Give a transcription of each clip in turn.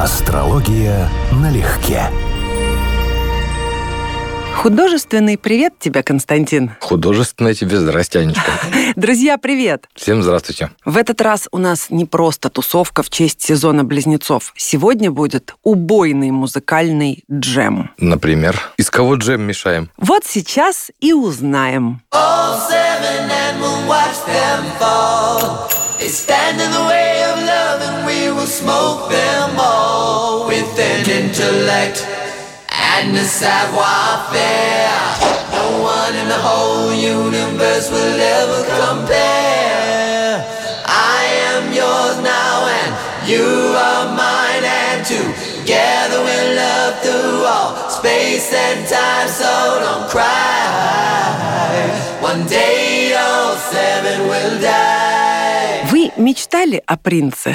Астрология налегке. Художественный привет тебе, Константин. Художественное тебе здрасте, Анечка. Друзья, привет. Всем здравствуйте. В этот раз у нас не просто тусовка в честь сезона близнецов. Сегодня будет убойный музыкальный джем. Например, из кого джем мешаем? Вот сейчас и узнаем. All smoke them all with an intellect and a savoir-faire. No one in the whole universe will ever compare. I am yours now and you are mine and together we'll love through all space and time. So don't cry. One day all seven will die. Мечтали о принце?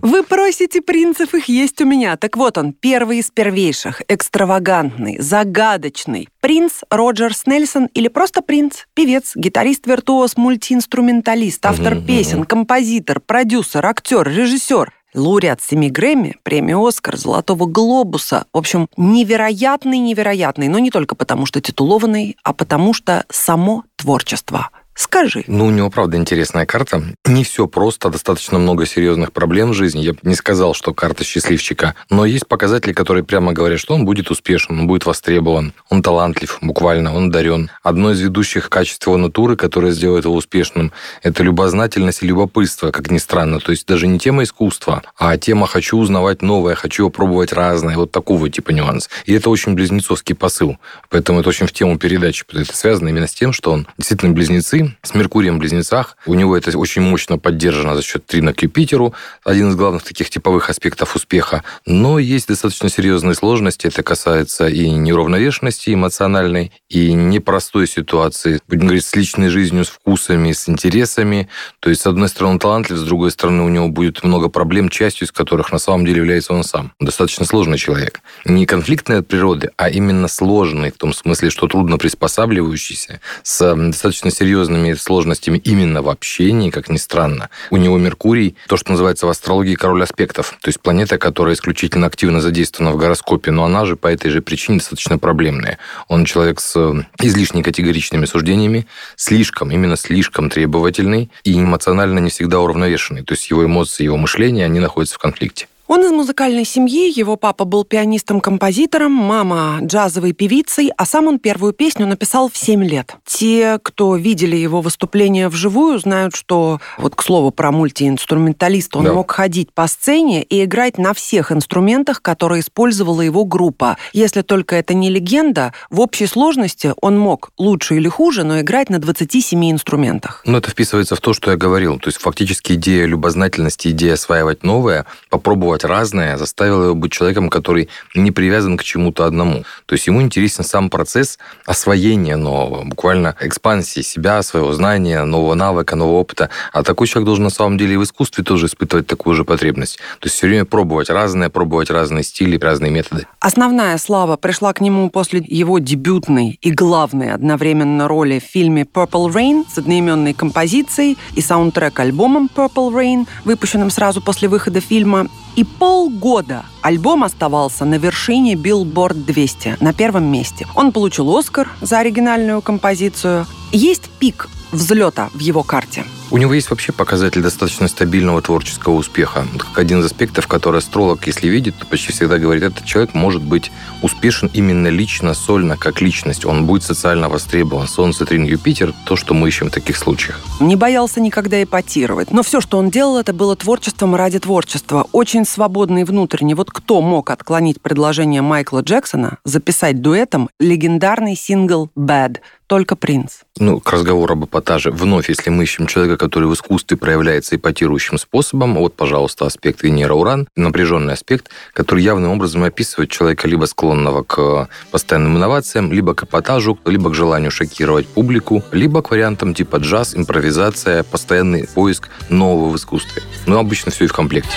Вы просите принцев, их есть у меня. Так вот он, первый из первейших, экстравагантный, загадочный. Принц Роджер Снельсон или просто принц, певец, гитарист, виртуоз, мультиинструменталист, автор песен, композитор, продюсер, актер, режиссер. Лауреат семи Грэмми, премии «Оскар», «Золотого глобуса». В общем, невероятный-невероятный, но не только потому, что титулованный, а потому что само творчество – Скажи. Ну, у него, правда, интересная карта. Не все просто, достаточно много серьезных проблем в жизни. Я бы не сказал, что карта счастливчика. Но есть показатели, которые прямо говорят, что он будет успешен, он будет востребован, он талантлив, буквально, он дарен. Одно из ведущих качеств его натуры, которое сделает его успешным, это любознательность и любопытство, как ни странно. То есть даже не тема искусства, а тема «хочу узнавать новое, хочу пробовать разное». Вот такого типа нюанс. И это очень близнецовский посыл. Поэтому это очень в тему передачи. Это связано именно с тем, что он действительно близнецы, с Меркурием в Близнецах. У него это очень мощно поддержано за счет трина к Юпитеру, один из главных таких типовых аспектов успеха. Но есть достаточно серьезные сложности. Это касается и неуравновешенности эмоциональной, и непростой ситуации, будем говорить, с личной жизнью, с вкусами, с интересами. То есть, с одной стороны, он талантлив, с другой стороны, у него будет много проблем, частью из которых на самом деле является он сам. Достаточно сложный человек. Не конфликтный от природы, а именно сложный, в том смысле, что трудно приспосабливающийся, с достаточно серьезной серьезными сложностями именно в общении, как ни странно. У него Меркурий, то, что называется в астрологии король аспектов, то есть планета, которая исключительно активно задействована в гороскопе, но она же по этой же причине достаточно проблемная. Он человек с э, излишне категоричными суждениями, слишком, именно слишком требовательный и эмоционально не всегда уравновешенный. То есть его эмоции, его мышление, они находятся в конфликте. Он из музыкальной семьи, его папа был пианистом-композитором, мама джазовой певицей, а сам он первую песню написал в 7 лет. Те, кто видели его выступления вживую, знают, что, вот к слову про мультиинструменталиста, он да. мог ходить по сцене и играть на всех инструментах, которые использовала его группа. Если только это не легенда, в общей сложности он мог лучше или хуже, но играть на 27 инструментах. Ну, это вписывается в то, что я говорил. То есть фактически идея любознательности, идея осваивать новое, попробовать пробовать разное заставило его быть человеком, который не привязан к чему-то одному. То есть ему интересен сам процесс освоения нового, буквально экспансии себя, своего знания, нового навыка, нового опыта. А такой человек должен на самом деле и в искусстве тоже испытывать такую же потребность. То есть все время пробовать разное, пробовать разные стили, разные методы. Основная слава пришла к нему после его дебютной и главной одновременно роли в фильме Purple Rain с одноименной композицией и саундтрек альбомом Purple Rain, выпущенным сразу после выхода фильма. И полгода альбом оставался на вершине Billboard 200, на первом месте. Он получил Оскар за оригинальную композицию. Есть пик взлета в его карте? У него есть вообще показатель достаточно стабильного творческого успеха. Как один из аспектов, который астролог, если видит, то почти всегда говорит, этот человек может быть успешен именно лично, сольно, как личность. Он будет социально востребован. Солнце, Трин, Юпитер – то, что мы ищем в таких случаях. Не боялся никогда эпатировать. Но все, что он делал, это было творчеством ради творчества. Очень свободный внутренний. Вот кто мог отклонить предложение Майкла Джексона записать дуэтом легендарный сингл «Bad»? Только принц. Ну, к разговору об эпатаже. Вновь, если мы ищем человека, который в искусстве проявляется эпатирующим способом, вот, пожалуйста, аспект Венера-Уран, напряженный аспект, который явным образом описывает человека либо склонного к постоянным инновациям, либо к эпатажу, либо к желанию шокировать публику, либо к вариантам типа джаз, импровизация, постоянный поиск нового в искусстве. Но обычно все и в комплекте.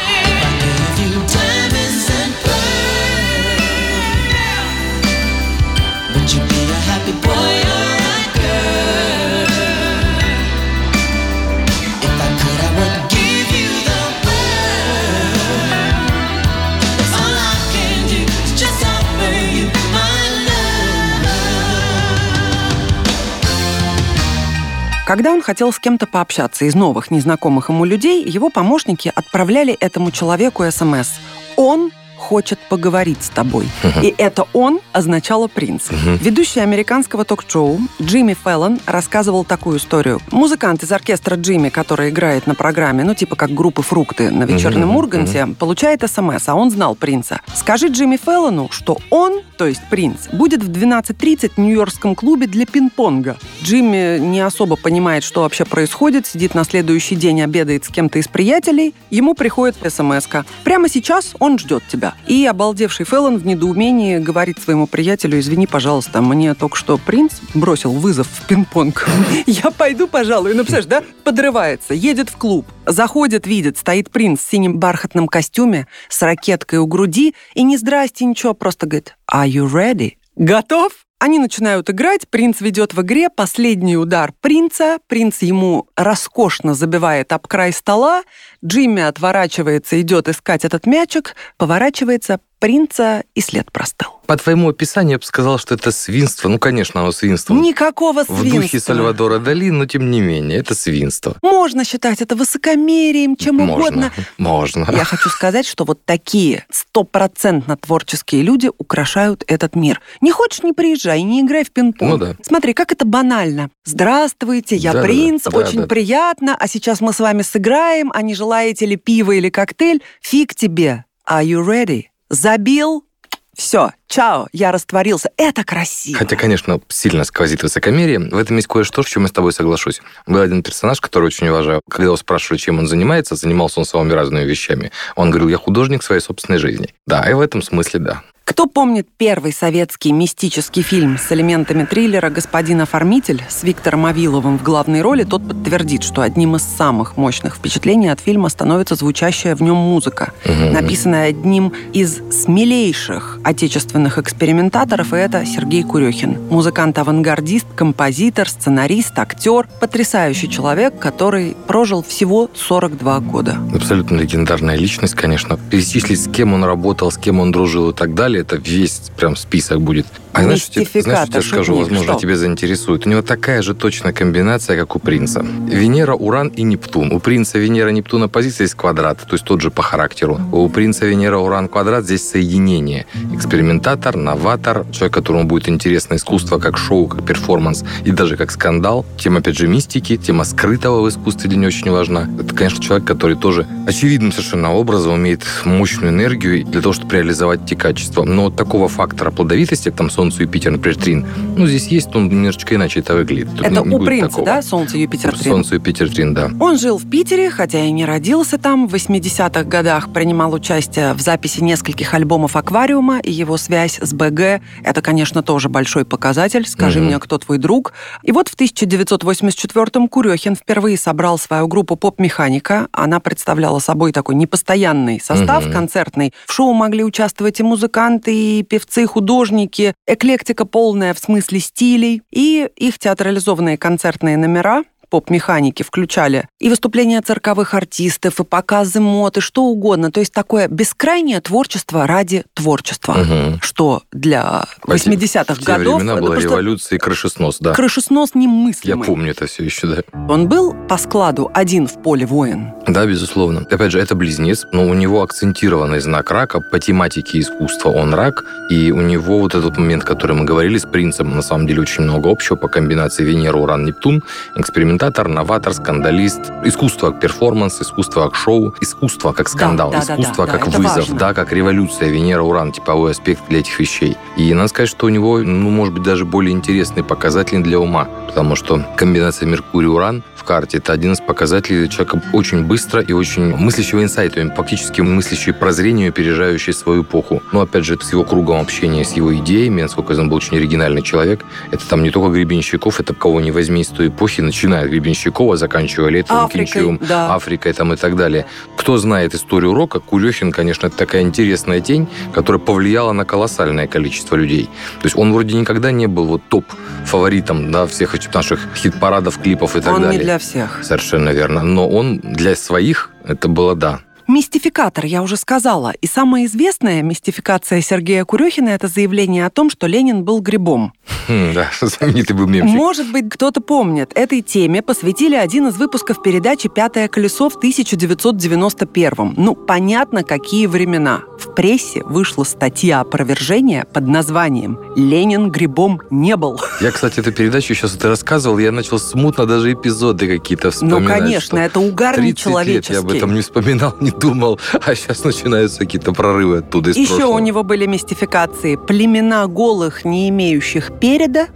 Когда он хотел с кем-то пообщаться из новых, незнакомых ему людей, его помощники отправляли этому человеку СМС. Он хочет поговорить с тобой. И это он означало принц. Ведущий американского ток-шоу Джимми Феллон рассказывал такую историю. Музыкант из оркестра Джимми, который играет на программе, ну типа как группы «Фрукты» на вечернем Урганте, получает СМС, а он знал принца. Скажи Джимми Феллону, что он, то есть принц, будет в 12.30 в Нью-Йоркском клубе для пинг-понга. Джимми не особо понимает, что вообще происходит, сидит на следующий день, обедает с кем-то из приятелей, ему приходит смс -ка. Прямо сейчас он ждет тебя. И обалдевший Феллон в недоумении говорит своему приятелю, извини, пожалуйста, мне только что принц бросил вызов в пинг-понг. Я пойду, пожалуй. Ну, представляешь, да? Подрывается, едет в клуб, заходит, видит, стоит принц в синем бархатном костюме с ракеткой у груди и не здрасте, ничего, просто говорит, are you ready? Готов? Они начинают играть, принц ведет в игре последний удар принца, принц ему роскошно забивает об край стола, Джимми отворачивается, идет искать этот мячик, поворачивается, принца и след простыл. По твоему описанию я бы сказал, что это свинство. Ну, конечно, оно свинство. Никакого свинства. В духе Сальвадора Дали, но тем не менее, это свинство. Можно считать это высокомерием, чем Можно, угодно. можно. Я хочу сказать, что вот такие стопроцентно творческие люди украшают этот мир. Не хочешь, не приезжай, не играй в пинг-понг. Ну да. Смотри, как это банально. Здравствуйте, я Да-да-да, принц, да, очень да. приятно, а сейчас мы с вами сыграем, а не желаете ли пиво или коктейль? Фиг тебе. Are you ready? Забил? Все, чао, я растворился. Это красиво. Хотя, конечно, сильно сквозит высокомерие. В этом есть кое-что, с чем я с тобой соглашусь. Был один персонаж, который очень уважаю. Когда его спрашивали, чем он занимается, занимался он самыми разными вещами. Он говорил, я художник своей собственной жизни. Да, и в этом смысле да. Кто помнит первый советский мистический фильм с элементами триллера «Господин оформитель» с Виктором Авиловым в главной роли, тот подтвердит, что одним из самых мощных впечатлений от фильма становится звучащая в нем музыка, написанная одним из смелейших отечественных экспериментаторов, и это Сергей Курехин. Музыкант-авангардист, композитор, сценарист, актер, потрясающий человек, который прожил всего 42 года. Абсолютно легендарная личность, конечно. Перечислить, с кем он работал, с кем он дружил и так далее, это весь прям список будет. А знаешь, что тебе- знаешь, что Мистификатор, скажу, возможно, что? тебя заинтересует. У него такая же точная комбинация, как у принца. Венера, Уран и Нептун. У принца Венера, Нептун оппозиция, здесь квадрат, то есть тот же по характеру. У принца Венера, Уран, квадрат здесь соединение. Экспериментатор, новатор, человек, которому будет интересно искусство как шоу, как перформанс и даже как скандал. Тема, опять же, мистики, тема скрытого в искусстве для него очень важна. Это, конечно, человек, который тоже очевидным совершенно образом имеет мощную энергию для того, чтобы реализовать эти качества. Но такого фактора плодовитости, как там Солнце, Юпитер, например, Трин, ну, здесь есть, но немножечко иначе это выглядит. Тут Это не- не у принца, такого. да, Солнце, Юпитер, Трин? Солнце, Юпитер, Трин, да. Он жил в Питере, хотя и не родился там. В 80-х годах принимал участие в записи нескольких альбомов «Аквариума», и его связь с БГ – это, конечно, тоже большой показатель. Скажи Мгм. мне, кто твой друг? И вот в 1984-м Курехин впервые собрал свою группу «Поп-механика». Она представляла собой такой непостоянный состав Мгм. концертный. В шоу могли участвовать и музыканты, и певцы, художники. Эклектика полная в смысле стилей. И их театрализованные концертные номера поп-механики включали и выступления цирковых артистов, и показы мод, и что угодно. То есть такое бескрайнее творчество ради творчества. Мгм. Что для 80-х В те годов времена была революция и крышеснос, да. крышеснос Я немыслимый. помню это все еще, да. Он был по складу один в поле воин. Да, безусловно. Опять же, это близнец, но у него акцентированный знак рака по тематике искусства. Он рак, и у него вот этот момент, который мы говорили с принцем, на самом деле очень много общего по комбинации Венера, Уран, Нептун. Экспериментатор, новатор, скандалист. Искусство как перформанс, искусство как шоу, искусство как скандал, да, да, искусство да, как да, вызов, важно. да, как революция, Венера, Уран, типовой аспект для этих вещей. И надо сказать, что у него, ну, может быть, даже более интересный показатель для ума, потому что комбинация Меркурий-Уран карте – это один из показателей человека очень быстро и очень мыслящего инсайтами, фактически мыслящий прозрению, опережающий свою эпоху. Но, опять же, с его кругом общения, с его идеями, насколько я знаю, был очень оригинальный человек. Это там не только Гребенщиков, это кого не возьми из той эпохи, начиная от Гребенщикова, заканчивая Летовым, Африкой, Кинчевым, да. Африкой там, и так далее. Кто знает историю рока, Курехин, конечно, это такая интересная тень, которая повлияла на колоссальное количество людей. То есть он вроде никогда не был вот топ-фаворитом да, всех этих наших хит-парадов, клипов и так Он далее. не для всех. Совершенно верно. Но он для своих, это было да. Мистификатор, я уже сказала. И самая известная мистификация Сергея Курехина – это заявление о том, что Ленин был грибом. Хм, да, знаменитый был мемчик. Может быть, кто-то помнит. Этой теме посвятили один из выпусков передачи «Пятое колесо» в 1991 Ну, понятно, какие времена. В прессе вышла статья опровержения под названием «Ленин грибом не был». Я, кстати, эту передачу сейчас ты рассказывал, я начал смутно даже эпизоды какие-то вспоминать. Ну, конечно, это угар 30 нечеловеческий. лет я об этом не вспоминал, не думал, а сейчас начинаются какие-то прорывы оттуда из Еще прошлого. у него были мистификации племена голых, не имеющих переда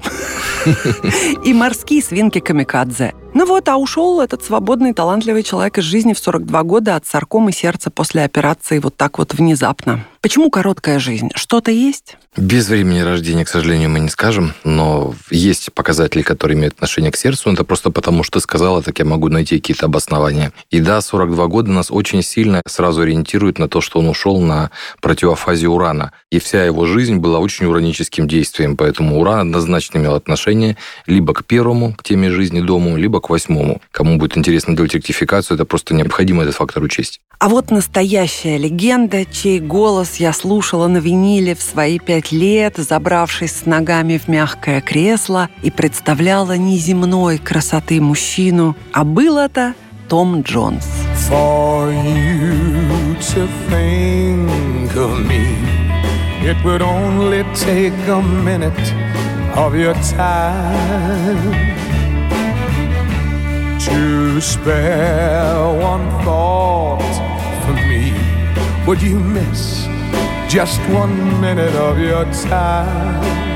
и морские свинки камикадзе. Ну вот, а ушел этот свободный, талантливый человек из жизни в 42 года от саркомы сердца после операции вот так вот внезапно. Почему короткая жизнь? Что-то есть? Без времени рождения, к сожалению, мы не скажем, но есть показатели, которые имеют отношение к сердцу. Это просто потому, что ты сказала, так я могу найти какие-то обоснования. И да, 42 года нас очень сильно сразу ориентирует на то, что он ушел на противофазе урана. И вся его жизнь была очень ураническим действием, поэтому уран однозначно имел отношение либо к первому, к теме жизни дому, либо к восьмому. Кому будет интересно делать ректификацию, это просто необходимо этот фактор учесть. А вот настоящая легенда, чей голос я слушала на виниле в свои пять лет, забравшись с ногами в мягкое кресло и представляла неземной красоты мужчину. А был это Том Джонс. For you to think of me, it would only take a minute of your time to spare one thought for me. Would you miss just one minute of your time?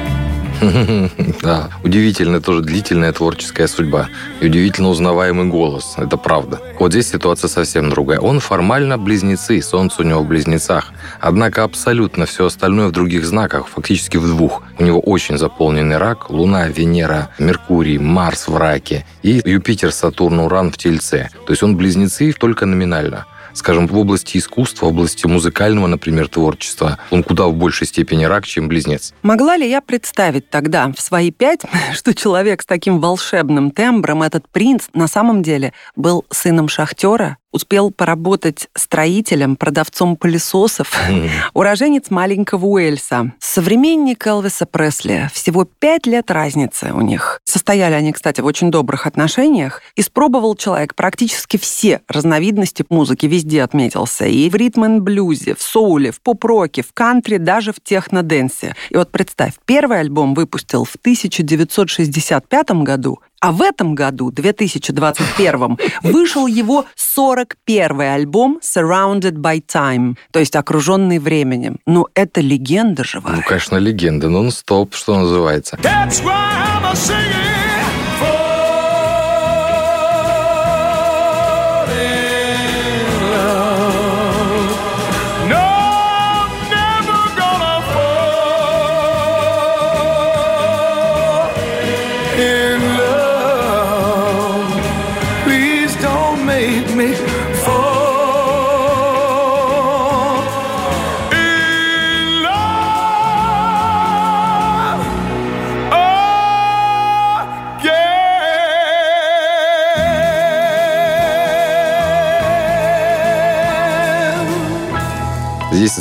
Да, удивительная тоже длительная творческая судьба. И удивительно узнаваемый голос. Это правда. Вот здесь ситуация совсем другая. Он формально близнецы, солнце у него в близнецах. Однако абсолютно все остальное в других знаках, фактически в двух. У него очень заполненный рак, Луна, Венера, Меркурий, Марс в раке и Юпитер, Сатурн, Уран в Тельце. То есть он близнецы только номинально скажем, в области искусства, в области музыкального, например, творчества, он куда в большей степени рак, чем близнец. Могла ли я представить тогда, в свои пять, что человек с таким волшебным тембром, этот принц, на самом деле был сыном шахтера, успел поработать строителем, продавцом пылесосов, уроженец маленького Уэльса, современник Элвиса Пресли. Всего пять лет разницы у них. Состояли они, кстати, в очень добрых отношениях. Испробовал человек практически все разновидности музыки, везде отметился. И в ритм-н-блюзе, в соуле, в поп-роке, в кантри, даже в техно-денсе. И вот представь, первый альбом выпустил в 1965 году, а в этом году, 2021, вышел его 41-й альбом Surrounded by Time, то есть окруженный временем. Ну, это легенда живая. Ну, конечно, легенда. Нон-стоп, что называется. That's why I'm a singing.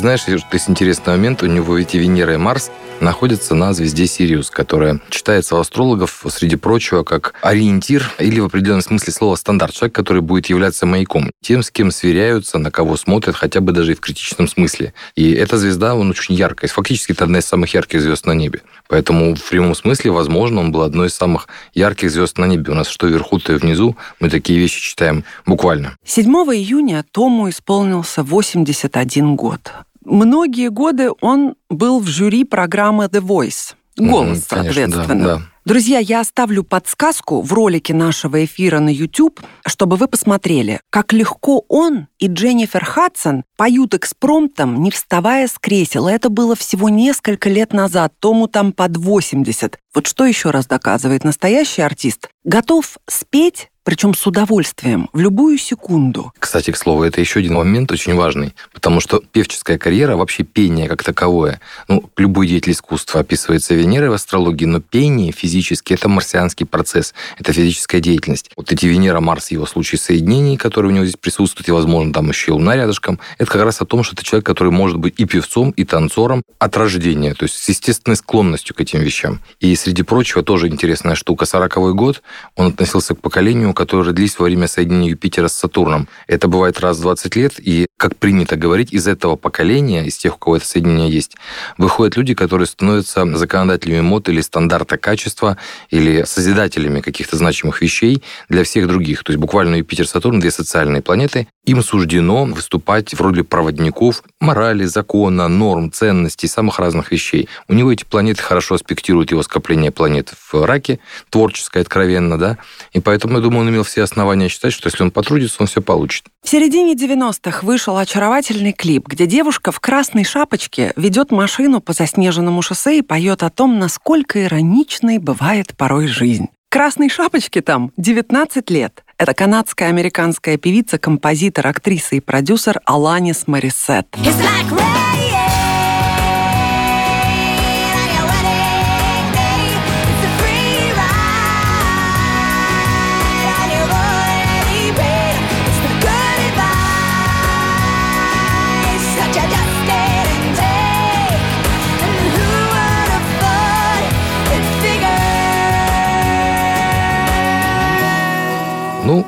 Знаешь, есть интересный момент. У него эти Венера и Марс находятся на звезде Сириус, которая считается у астрологов, среди прочего, как ориентир или в определенном смысле слова стандарт. Человек, который будет являться маяком. Тем, с кем сверяются, на кого смотрят, хотя бы даже и в критичном смысле. И эта звезда, он очень яркая. Фактически, это одна из самых ярких звезд на небе. Поэтому в прямом смысле, возможно, он был одной из самых ярких звезд на небе. У нас что вверху, то и внизу. Мы такие вещи читаем буквально. 7 июня Тому исполнился 81 год. Многие годы он был в жюри программы The Voice. Голос, Мгм, конечно, соответственно. да, да. Друзья, я оставлю подсказку в ролике нашего эфира на YouTube, чтобы вы посмотрели, как легко он и Дженнифер Хадсон поют экспромтом, не вставая с кресела. Это было всего несколько лет назад, Тому там под 80. Вот что еще раз доказывает настоящий артист? Готов спеть причем с удовольствием, в любую секунду. Кстати, к слову, это еще один момент очень важный, потому что певческая карьера, вообще пение как таковое, ну, любой деятель искусства описывается Венерой в астрологии, но пение физически – это марсианский процесс, это физическая деятельность. Вот эти Венера, Марс, его случаи соединений, которые у него здесь присутствуют, и, возможно, там еще и Луна рядышком, это как раз о том, что это человек, который может быть и певцом, и танцором от рождения, то есть с естественной склонностью к этим вещам. И, среди прочего, тоже интересная штука. 40 год он относился к поколению, которые родились во время соединения Юпитера с Сатурном. Это бывает раз в 20 лет, и, как принято говорить, из этого поколения, из тех, у кого это соединение есть, выходят люди, которые становятся законодателями мод или стандарта качества, или созидателями каких-то значимых вещей для всех других. То есть буквально Юпитер, Сатурн, две социальные планеты, им суждено выступать в роли проводников морали, закона, норм, ценностей, самых разных вещей. У него эти планеты хорошо аспектируют его скопление планет в раке, творческое, откровенно, да, и поэтому, я думаю, он имел все основания считать, что если он потрудится, он все получит. В середине 90-х вышел очаровательный клип, где девушка в красной шапочке ведет машину по заснеженному шоссе и поет о том, насколько ироничной бывает порой жизнь. Красной шапочке там 19 лет. Это канадская американская певица, композитор, актриса и продюсер Аланис Морисет.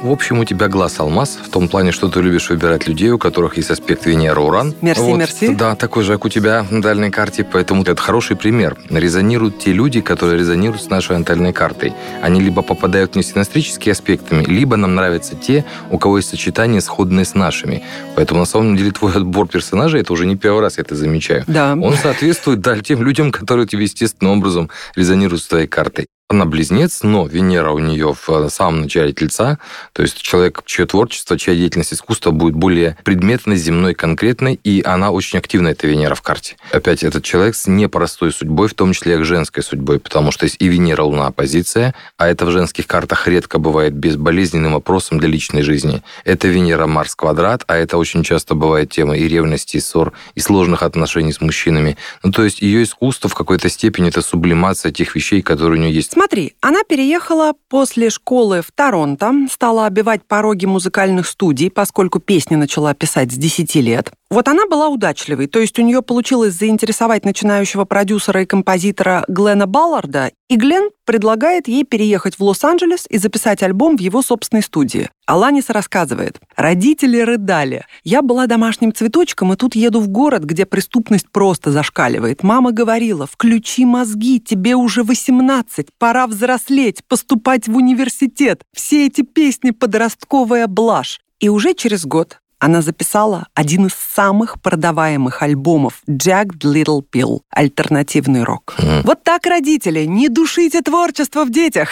Ну, в общем, у тебя глаз алмаз, в том плане, что ты любишь выбирать людей, у которых есть аспект Венера-Уран. Мерси, вот, мерси. Да, такой же, как у тебя на натальной карте, поэтому это хороший пример. Резонируют те люди, которые резонируют с нашей натальной картой. Они либо попадают в несинастрические аспектами, либо нам нравятся те, у кого есть сочетание, сходные с нашими. Поэтому, на самом деле, твой отбор персонажей, это уже не первый раз я это замечаю. Да. Он соответствует да, тем людям, которые тебе естественным образом резонируют с твоей картой. Она близнец, но Венера у нее в э, самом начале Тельца, то есть человек, чье творчество, чья деятельность искусства будет более предметной, земной, конкретной, и она очень активна, эта Венера в карте. Опять этот человек с непростой судьбой, в том числе и женской судьбой, потому что есть и Венера, Луна, оппозиция, а это в женских картах редко бывает безболезненным вопросом для личной жизни. Это Венера, Марс, квадрат, а это очень часто бывает тема и ревности, и ссор, и сложных отношений с мужчинами. Ну, то есть ее искусство в какой-то степени это сублимация тех вещей, которые у нее есть Смотри, она переехала после школы в Торонто, стала обивать пороги музыкальных студий, поскольку песни начала писать с 10 лет. Вот она была удачливой, то есть у нее получилось заинтересовать начинающего продюсера и композитора Глена Балларда, и Глен предлагает ей переехать в Лос-Анджелес и записать альбом в его собственной студии. Аланис рассказывает, родители рыдали. Я была домашним цветочком, и тут еду в город, где преступность просто зашкаливает. Мама говорила, включи мозги, тебе уже 18, пора взрослеть, поступать в университет. Все эти песни подростковая блажь. И уже через год она записала один из самых продаваемых альбомов «Jagged Little Pill» — альтернативный рок. Мгм. Вот так, родители, не душите творчество в детях.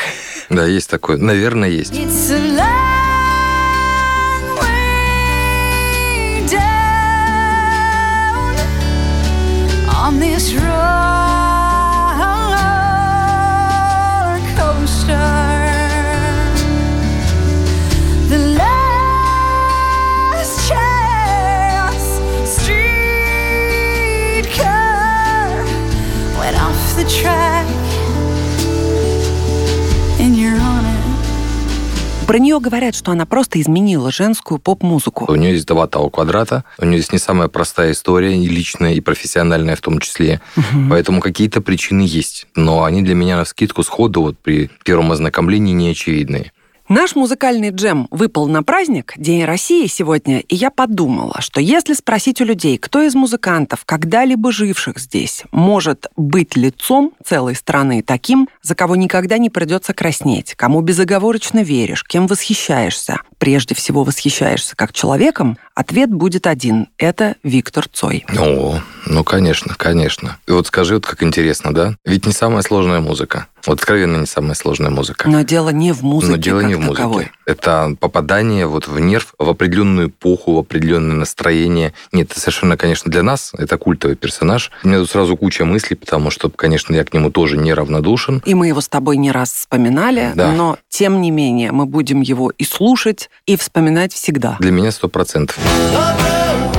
Да, есть такое. Наверное, есть. It's a нее говорят, что она просто изменила женскую поп-музыку. У нее есть два Тау квадрата, у нее есть не самая простая история, и личная, и профессиональная в том числе. Поэтому какие-то причины есть. Но они для меня на скидку сходу вот при первом ознакомлении не очевидные. Наш музыкальный джем выпал на праздник, День России сегодня, и я подумала, что если спросить у людей, кто из музыкантов, когда-либо живших здесь, может быть лицом целой страны таким, за кого никогда не придется краснеть, кому безоговорочно веришь, кем восхищаешься, прежде всего восхищаешься как человеком, Ответ будет один. Это Виктор Цой. О, ну, конечно, конечно. И вот скажи, вот как интересно, да? Ведь не самая сложная музыка. Вот откровенно не самая сложная музыка. Но дело не в музыке Но дело не в музыке. таковой. Это попадание вот в нерв, в определенную эпоху, в определенное настроение. Нет, это совершенно, конечно, для нас это культовый персонаж. У меня тут сразу куча мыслей, потому что, конечно, я к нему тоже неравнодушен. И мы его с тобой не раз вспоминали, Да. но тем не менее мы будем его и слушать, и вспоминать всегда. Для меня сто процентов. The road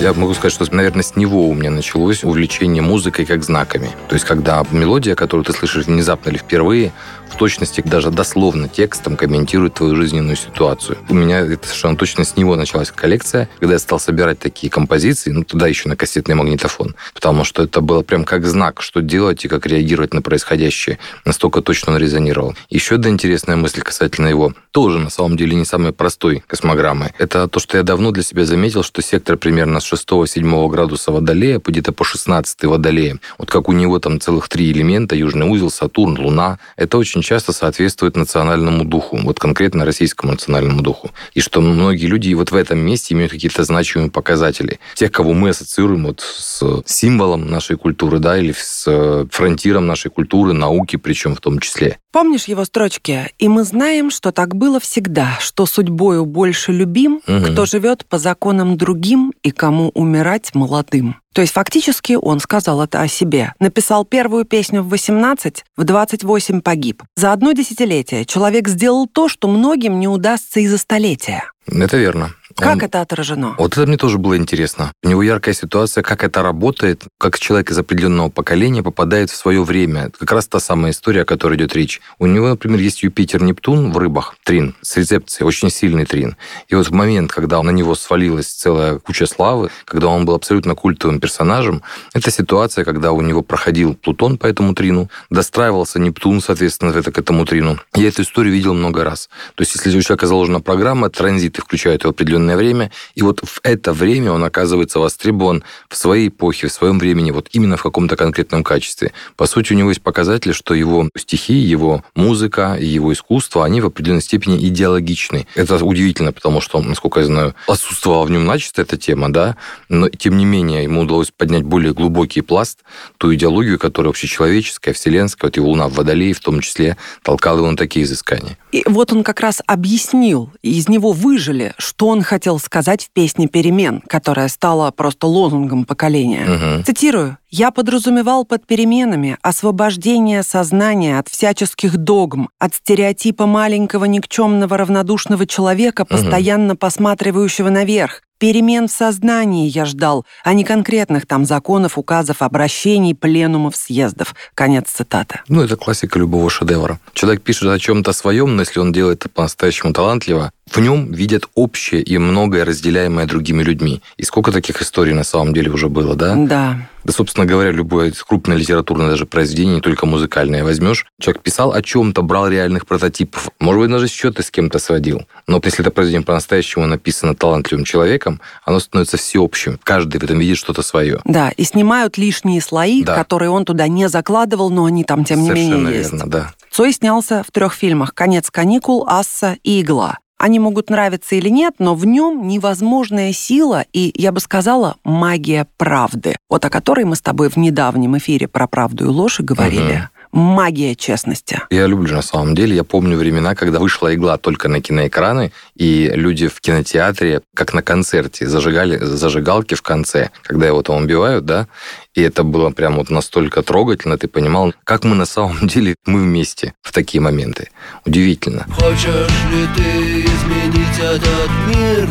Я могу сказать, что, наверное, с него у меня началось увлечение музыкой как знаками. То есть, когда мелодия, которую ты слышишь внезапно или впервые, в точности, даже дословно текстом комментирует твою жизненную ситуацию. У меня это совершенно точно с него началась коллекция, когда я стал собирать такие композиции, ну, туда еще на кассетный магнитофон, потому что это было прям как знак, что делать и как реагировать на происходящее. Настолько точно он резонировал. Еще одна интересная мысль касательно его, тоже на самом деле не самой простой космограммы. Это то, что я давно для себя заметил, что сектор примерно с 6-7 градуса Водолея, где-то по 16 Водолея, вот как у него там целых три элемента, Южный узел, Сатурн, Луна, это очень часто соответствует национальному духу, вот конкретно российскому национальному духу. И что многие люди вот в этом месте имеют какие-то значимые показатели. Тех, кого мы ассоциируем вот с символом нашей культуры, да, или с фронтиром нашей культуры, науки, причем в том числе. Помнишь его строчки? «И мы знаем, что так было всегда, что судьбою больше любим, Мгм. кто живет по законам другим и кому умирать молодым». То есть фактически он сказал это о себе. Написал первую песню в 18, в 28 погиб. За одно десятилетие человек сделал то, что многим не удастся и за столетия. Это верно. Как Он- это отражено? Вот это мне тоже было интересно. У него яркая ситуация, как это работает, как человек из определенного поколения попадает в свое время. Как раз та самая история, о которой идет речь. У него, например, есть Юпитер-Нептун в рыбах, трин, с рецепцией, очень сильный трин. И вот в момент, когда на него свалилась целая куча славы, когда он был абсолютно культовым персонажем, это ситуация, когда у него проходил Плутон по этому трину, достраивался Нептун, соответственно, это к этому трину. Я эту историю видел много раз. То есть, если у человека заложена программа, транзиты включают его в определенное время, и вот в это время он оказывается востребован в своей эпохе, в своем времени, вот именно в каком-то конкретном качестве. По сути, у него есть показатель, что его стихи, его музыка его искусство, они в определенной степени идеологичны. Это удивительно, потому что, насколько я знаю, отсутствовала в нем начисто эта тема, да, но тем не менее ему удалось поднять более глубокий пласт, ту идеологию, которая общечеловеческая, вселенская, вот его Луна в Водолее в том числе, толкала его на такие изыскания. И вот он как раз объяснил, из него выжили, что он хотел сказать в песне «Перемен», которая стала просто лозунгом поколения. Мгм. Цитирую. «Я подразумевал под переменами освобождение сознания от всяческих догм, от стереотипа маленького никчемного равнодушного человека, постоянно посматривающего наверх. Перемен в сознании я ждал, а не конкретных там законов, указов, обращений, пленумов, съездов». Конец цитаты. Ну, это классика любого шедевра. Человек пишет о чем-то своем, но если он делает это по-настоящему талантливо, в нем видят общее и многое разделяемое другими людьми. И сколько таких историй на самом деле уже было, да? Да. Да, собственно говоря, любое крупное литературное даже произведение, не только музыкальное, возьмешь. Человек писал о чем-то, брал реальных прототипов. Может быть, даже счеты с кем-то сводил. Но вот если это произведение по-настоящему написано талантливым человеком, оно становится всеобщим. Каждый в этом видит что-то свое. Да, и снимают лишние слои, Да. которые он туда не закладывал, но они там, тем не Совершенно менее, есть. верно, да. Цой снялся в трех фильмах «Конец каникул», «Асса» и «Игла». Они могут нравиться или нет, но в нем невозможная сила и, я бы сказала, магия правды, вот о которой мы с тобой в недавнем эфире про правду и ложь и говорили. Магия честности. Я люблю на самом деле. Я помню времена, когда вышла игла только на киноэкраны, и люди в кинотеатре, как на концерте, зажигали зажигалки в конце, когда его там убивают, да, и это было прям вот настолько трогательно, ты понимал, как мы на самом деле, мы вместе в такие моменты. Удивительно. Хочешь ли ты изменить этот мир?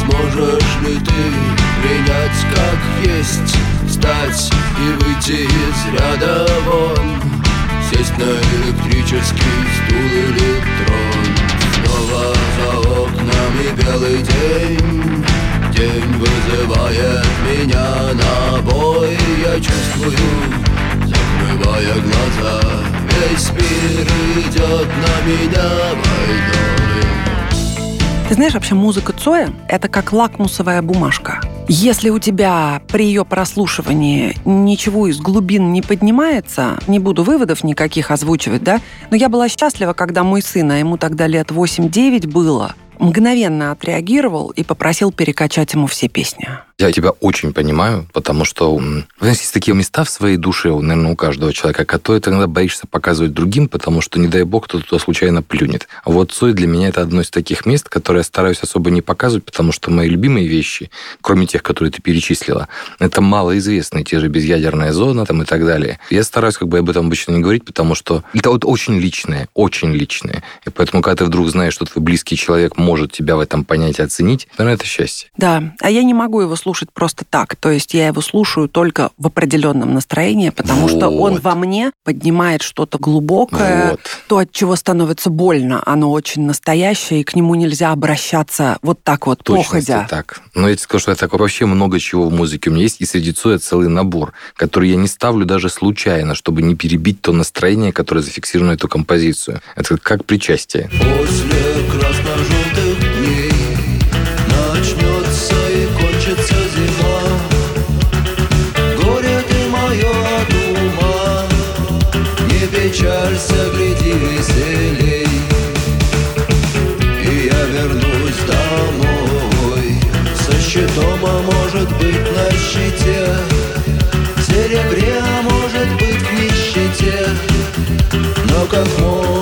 Сможешь ли ты принять как есть? Встать и выйти из ряда вон Сесть на электрический стул или трон Снова за окнами белый день. День вызывает меня на бой. Я чувствую, закрывая глаза. Весь мир идет на меня войной. Ты знаешь, вообще музыка Цоя — это как лакмусовая бумажка. Если у тебя при ее прослушивании ничего из глубин не поднимается, не буду выводов никаких озвучивать, да, но я была счастлива, когда мой сын, а ему тогда лет 8-9 было, мгновенно отреагировал и попросил перекачать ему все песни. Я тебя очень понимаю, потому что у нас есть такие места в своей душе, наверное, у каждого человека, которые ты иногда боишься показывать другим, потому что, не дай бог, кто-то туда случайно плюнет. А вот Цой для меня это одно из таких мест, которые я стараюсь особо не показывать, потому что мои любимые вещи, кроме тех, которые ты перечислила, это малоизвестные, те же безъядерная зона там и так далее. Я стараюсь как бы об этом обычно не говорить, потому что это вот очень личное, очень личное. И поэтому, когда ты вдруг знаешь, что твой близкий человек может тебя в этом понять и оценить, наверное, это счастье. Да, а я не могу его слушать слушать просто так. То есть я его слушаю только в определенном настроении, потому вот. что он во мне поднимает что-то глубокое, вот. то, от чего становится больно. Оно очень настоящее, и к нему нельзя обращаться вот так вот, походя. так. Но я тебе скажу, что я так вообще много чего в музыке у меня есть, и среди Цоя целый набор, который я не ставлю даже случайно, чтобы не перебить то настроение, которое зафиксировано эту композицию. Это как причастие. После красно-желтых кончится зима. Горе ты мое от ума, не печалься, гляди веселей. И я вернусь домой со щитом, а может быть на щите, в серебре, а может быть в нищете, но как можно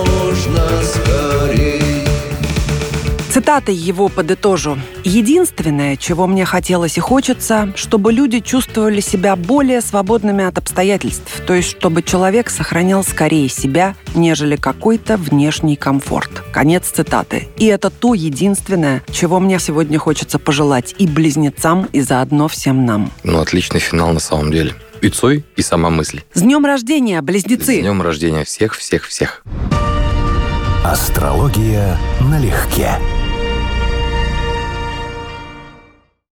Цитатой его подытожу. Единственное, чего мне хотелось и хочется, чтобы люди чувствовали себя более свободными от обстоятельств, то есть чтобы человек сохранял скорее себя, нежели какой-то внешний комфорт. Конец цитаты. И это то единственное, чего мне сегодня хочется пожелать и близнецам, и заодно всем нам. Ну, отличный финал на самом деле. И Цой, и сама мысль. С днем рождения, близнецы! С днем рождения всех, всех, всех. Астрология налегке.